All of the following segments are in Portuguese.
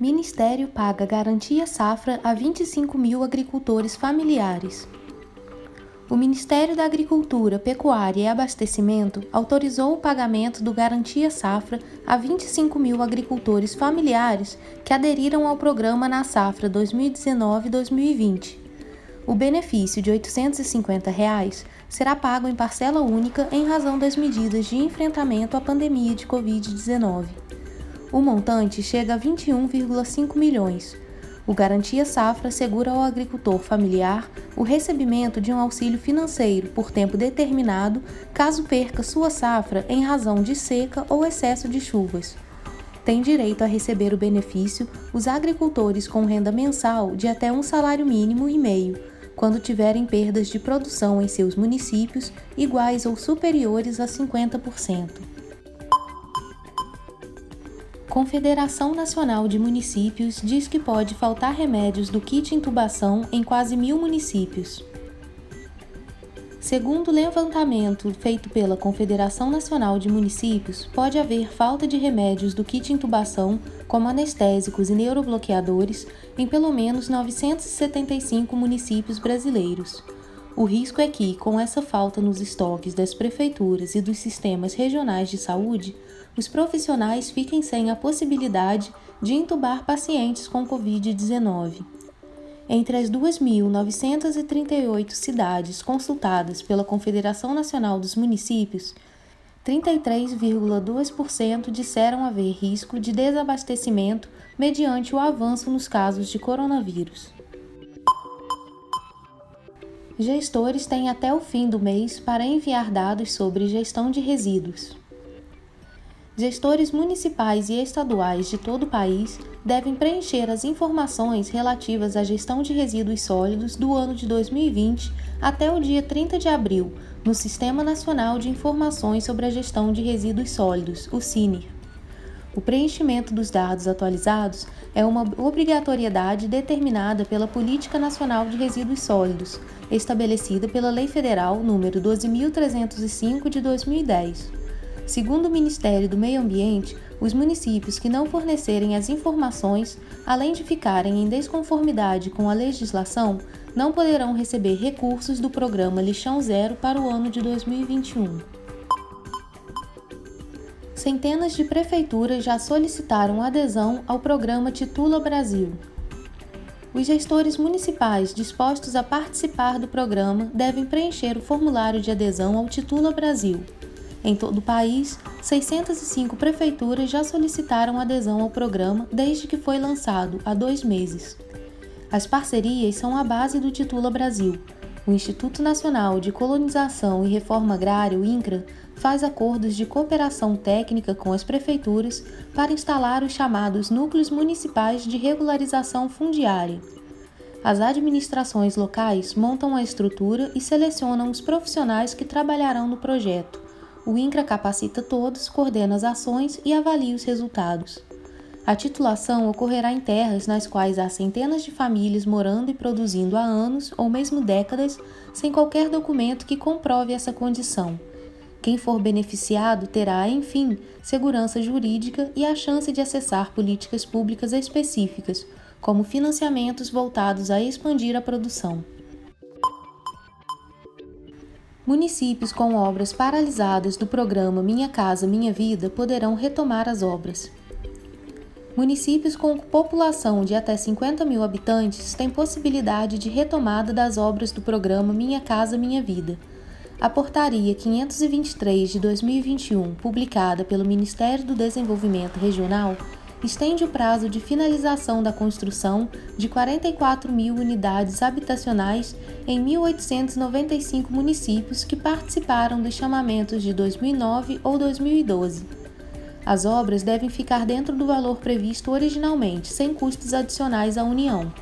Ministério paga garantia safra a 25 mil agricultores familiares. O Ministério da Agricultura, Pecuária e Abastecimento autorizou o pagamento do Garantia Safra a 25 mil agricultores familiares que aderiram ao programa na safra 2019-2020. O benefício de 850 reais será pago em parcela única em razão das medidas de enfrentamento à pandemia de Covid-19. O montante chega a 21,5 milhões. O Garantia Safra assegura ao agricultor familiar o recebimento de um auxílio financeiro por tempo determinado caso perca sua safra em razão de seca ou excesso de chuvas. Tem direito a receber o benefício os agricultores com renda mensal de até um salário mínimo e meio, quando tiverem perdas de produção em seus municípios iguais ou superiores a 50%. Confederação Nacional de Municípios diz que pode faltar remédios do kit intubação em quase mil municípios. Segundo levantamento feito pela Confederação Nacional de Municípios, pode haver falta de remédios do kit intubação, como anestésicos e neurobloqueadores, em pelo menos 975 municípios brasileiros. O risco é que, com essa falta nos estoques das prefeituras e dos sistemas regionais de saúde, os profissionais fiquem sem a possibilidade de intubar pacientes com Covid-19. Entre as 2.938 cidades consultadas pela Confederação Nacional dos Municípios, 33,2% disseram haver risco de desabastecimento mediante o avanço nos casos de coronavírus. Gestores têm até o fim do mês para enviar dados sobre gestão de resíduos. Gestores municipais e estaduais de todo o país devem preencher as informações relativas à gestão de resíduos sólidos do ano de 2020 até o dia 30 de abril, no Sistema Nacional de Informações sobre a Gestão de Resíduos Sólidos, o CINIR. O preenchimento dos dados atualizados é uma obrigatoriedade determinada pela Política Nacional de Resíduos Sólidos, estabelecida pela Lei Federal nº 12.305 de 2010. Segundo o Ministério do Meio Ambiente, os municípios que não fornecerem as informações, além de ficarem em desconformidade com a legislação, não poderão receber recursos do programa Lixão Zero para o ano de 2021 centenas de prefeituras já solicitaram adesão ao programa Titula Brasil. Os gestores municipais dispostos a participar do programa devem preencher o formulário de adesão ao Titula Brasil. Em todo o país, 605 prefeituras já solicitaram adesão ao programa desde que foi lançado, há dois meses. As parcerias são a base do Titula Brasil. O Instituto Nacional de Colonização e Reforma Agrária, o INCRA, faz acordos de cooperação técnica com as prefeituras para instalar os chamados núcleos municipais de regularização fundiária. As administrações locais montam a estrutura e selecionam os profissionais que trabalharão no projeto. O INCRA capacita todos, coordena as ações e avalia os resultados. A titulação ocorrerá em terras nas quais há centenas de famílias morando e produzindo há anos ou mesmo décadas sem qualquer documento que comprove essa condição. Quem for beneficiado terá, enfim, segurança jurídica e a chance de acessar políticas públicas específicas, como financiamentos voltados a expandir a produção. Municípios com obras paralisadas do programa Minha Casa Minha Vida poderão retomar as obras. Municípios com população de até 50 mil habitantes têm possibilidade de retomada das obras do programa Minha Casa Minha Vida a Portaria 523 de 2021, publicada pelo Ministério do Desenvolvimento Regional, estende o prazo de finalização da construção de 44 mil unidades habitacionais em 1.895 municípios que participaram dos chamamentos de 2009 ou 2012. As obras devem ficar dentro do valor previsto originalmente, sem custos adicionais à União.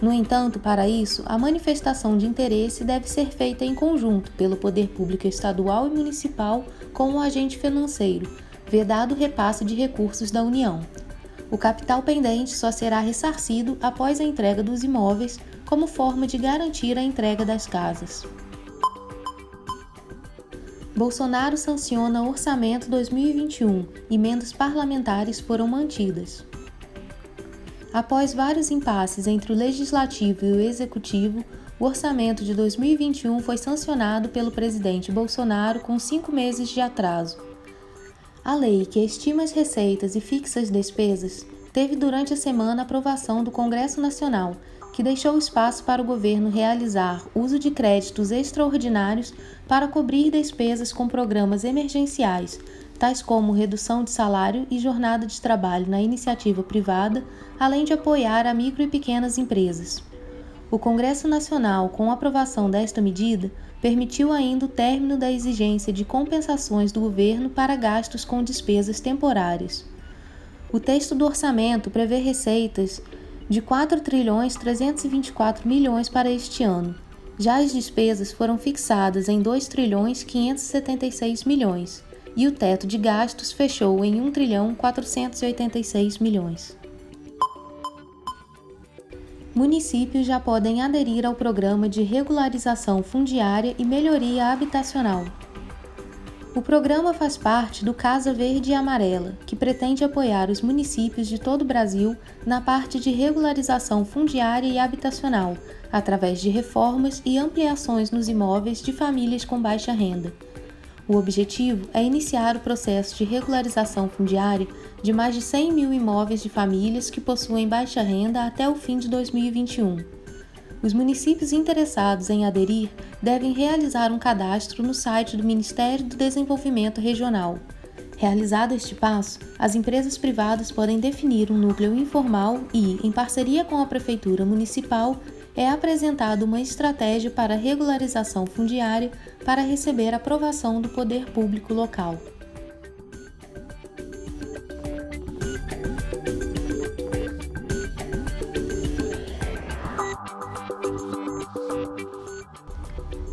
No entanto, para isso, a manifestação de interesse deve ser feita em conjunto pelo poder público estadual e municipal com o agente financeiro, vedado o repasse de recursos da União. O capital pendente só será ressarcido após a entrega dos imóveis, como forma de garantir a entrega das casas. Bolsonaro sanciona Orçamento 2021. Emendas parlamentares foram mantidas. Após vários impasses entre o Legislativo e o Executivo, o orçamento de 2021 foi sancionado pelo presidente Bolsonaro com cinco meses de atraso. A lei que estima as receitas e fixa as despesas teve durante a semana aprovação do Congresso Nacional, que deixou espaço para o governo realizar uso de créditos extraordinários para cobrir despesas com programas emergenciais, tais como redução de salário e jornada de trabalho na iniciativa privada, além de apoiar a micro e pequenas empresas. O Congresso Nacional, com a aprovação desta medida, permitiu ainda o término da exigência de compensações do governo para gastos com despesas temporárias. O texto do orçamento prevê receitas de 4 trilhões 324 milhões para este ano. Já as despesas foram fixadas em 2 trilhões 576 milhões e o teto de gastos fechou em 1 trilhão 486 milhões. Municípios já podem aderir ao programa de regularização fundiária e melhoria habitacional. O programa faz parte do Casa Verde e Amarela, que pretende apoiar os municípios de todo o Brasil na parte de regularização fundiária e habitacional, através de reformas e ampliações nos imóveis de famílias com baixa renda o objetivo é iniciar o processo de regularização fundiária de mais de 100 mil imóveis de famílias que possuem baixa renda até o fim de 2021. Os municípios interessados em aderir devem realizar um cadastro no site do Ministério do Desenvolvimento Regional. Realizado este passo, as empresas privadas podem definir um núcleo informal e, em parceria com a Prefeitura Municipal, é apresentada uma estratégia para regularização fundiária para receber aprovação do poder público local.